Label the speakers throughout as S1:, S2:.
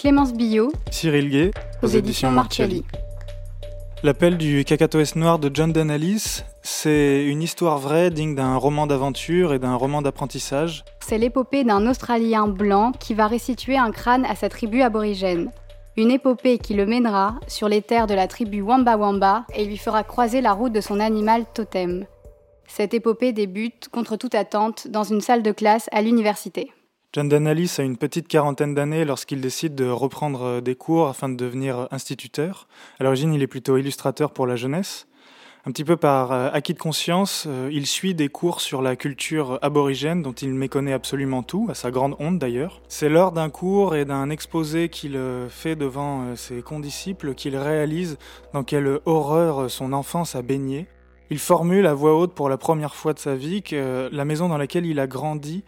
S1: Clémence Billot,
S2: Cyril Gay,
S1: aux, éditions Marcelli.
S2: L'appel du cacatoès noir de John Danalis, c'est une histoire vraie digne d'un roman d'aventure et d'un roman d'apprentissage.
S1: C'est l'épopée d'un Australien blanc qui va restituer un crâne à sa tribu aborigène. Une épopée qui le mènera sur les terres de la tribu Wamba Wamba et lui fera croiser la route de son animal totem. Cette épopée débute, contre toute attente, dans une salle de classe à l'université.
S2: John Danalis a une petite quarantaine d'années lorsqu'il décide de reprendre des cours afin de devenir instituteur. À l'origine, il est plutôt illustrateur pour la jeunesse. Un petit peu par euh, acquis de conscience, euh, il suit des cours sur la culture aborigène dont il méconnaît absolument tout, à sa grande honte d'ailleurs. C'est lors d'un cours et d'un exposé qu'il euh, fait devant ses condisciples qu'il réalise dans quelle horreur son enfance a baigné. Il formule à voix haute pour la première fois de sa vie que la maison dans laquelle il a grandi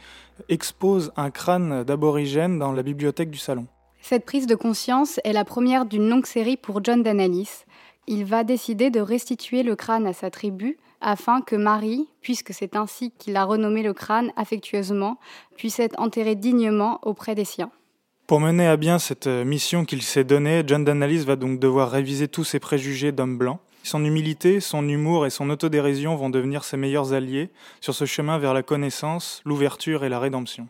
S2: expose un crâne d'aborigène dans la bibliothèque du salon.
S1: Cette prise de conscience est la première d'une longue série pour John Danalis, il va décider de restituer le crâne à sa tribu afin que Marie, puisque c'est ainsi qu'il a renommé le crâne affectueusement, puisse être enterrée dignement auprès des siens.
S2: Pour mener à bien cette mission qu'il s'est donnée, John Danalis va donc devoir réviser tous ses préjugés d'homme blanc. Son humilité, son humour et son autodérision vont devenir ses meilleurs alliés sur ce chemin vers la connaissance, l'ouverture et la rédemption.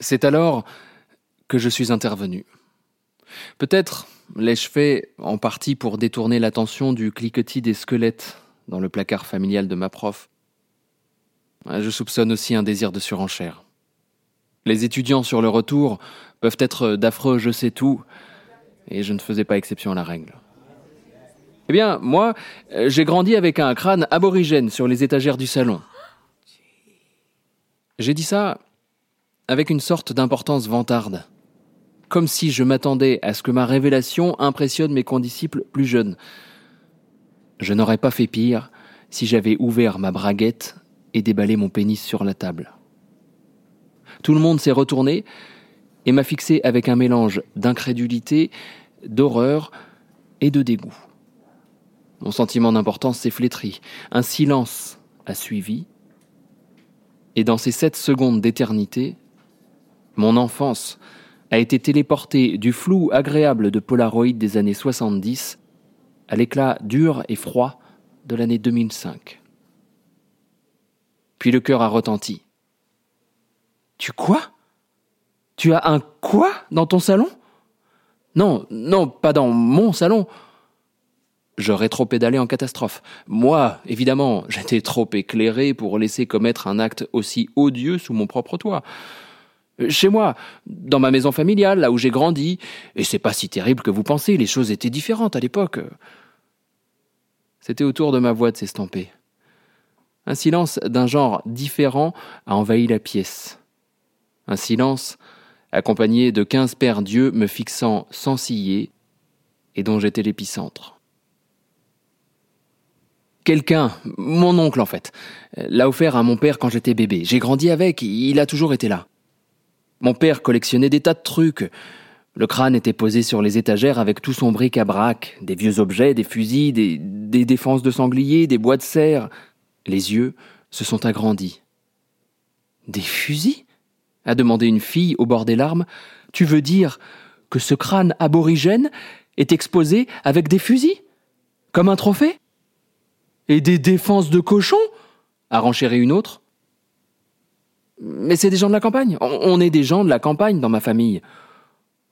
S3: C'est alors que je suis intervenu. Peut-être l'ai-je fait en partie pour détourner l'attention du cliquetis des squelettes dans le placard familial de ma prof. Je soupçonne aussi un désir de surenchère. Les étudiants sur le retour peuvent être d'affreux je sais tout, et je ne faisais pas exception à la règle. Eh bien, moi, j'ai grandi avec un crâne aborigène sur les étagères du salon. J'ai dit ça avec une sorte d'importance vantarde comme si je m'attendais à ce que ma révélation impressionne mes condisciples plus jeunes. Je n'aurais pas fait pire si j'avais ouvert ma braguette et déballé mon pénis sur la table. Tout le monde s'est retourné et m'a fixé avec un mélange d'incrédulité, d'horreur et de dégoût. Mon sentiment d'importance s'est flétri. Un silence a suivi. Et dans ces sept secondes d'éternité, mon enfance a été téléporté du flou agréable de Polaroid des années 70 à l'éclat dur et froid de l'année 2005. Puis le cœur a retenti. Tu quoi? Tu as un quoi dans ton salon? Non, non, pas dans mon salon. Je rétro-pédalais en catastrophe. Moi, évidemment, j'étais trop éclairé pour laisser commettre un acte aussi odieux sous mon propre toit. Chez moi, dans ma maison familiale, là où j'ai grandi, et c'est pas si terrible que vous pensez, les choses étaient différentes à l'époque. C'était autour de ma voix de s'estamper. Un silence d'un genre différent a envahi la pièce. Un silence accompagné de quinze pères dieux me fixant sans ciller et dont j'étais l'épicentre. Quelqu'un, mon oncle en fait, l'a offert à mon père quand j'étais bébé. J'ai grandi avec, il a toujours été là. Mon père collectionnait des tas de trucs. Le crâne était posé sur les étagères avec tout son bric-à-brac, des vieux objets, des fusils, des, des défenses de sangliers, des bois de serre. Les yeux se sont agrandis. Des fusils? A demandé une fille au bord des larmes. Tu veux dire que ce crâne aborigène est exposé avec des fusils? Comme un trophée? Et des défenses de cochons? a renchéri une autre. Mais c'est des gens de la campagne. On est des gens de la campagne dans ma famille.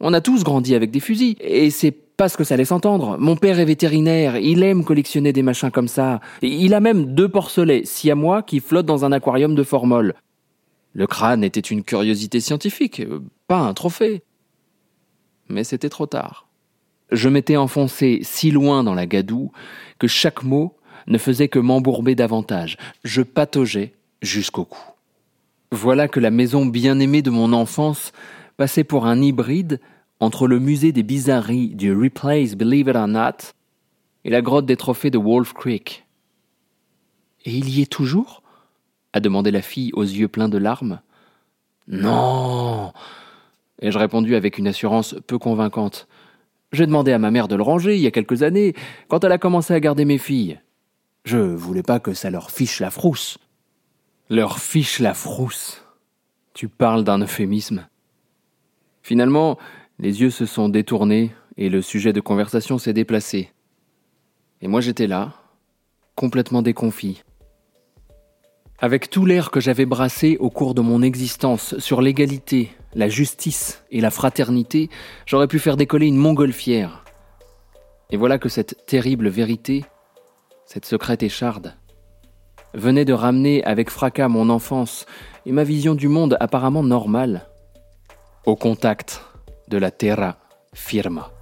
S3: On a tous grandi avec des fusils. Et c'est pas ce que ça laisse entendre. Mon père est vétérinaire, il aime collectionner des machins comme ça. Il a même deux porcelets siamois qui flottent dans un aquarium de formol. Le crâne était une curiosité scientifique, pas un trophée. Mais c'était trop tard. Je m'étais enfoncé si loin dans la gadoue que chaque mot ne faisait que m'embourber davantage. Je pataugeais jusqu'au cou. Voilà que la maison bien-aimée de mon enfance passait pour un hybride entre le musée des bizarreries du Replace Believe It or Not et la grotte des trophées de Wolf Creek. Et il y est toujours? A demandé la fille aux yeux pleins de larmes. Non ai-je répondu avec une assurance peu convaincante. J'ai demandé à ma mère de le ranger il y a quelques années, quand elle a commencé à garder mes filles. Je voulais pas que ça leur fiche la frousse. Leur fiche la frousse. Tu parles d'un euphémisme. Finalement, les yeux se sont détournés et le sujet de conversation s'est déplacé. Et moi j'étais là, complètement déconfit. Avec tout l'air que j'avais brassé au cours de mon existence sur l'égalité, la justice et la fraternité, j'aurais pu faire décoller une montgolfière. Et voilà que cette terrible vérité, cette secrète écharde, venait de ramener avec fracas mon enfance et ma vision du monde apparemment normale au contact de la terra firma.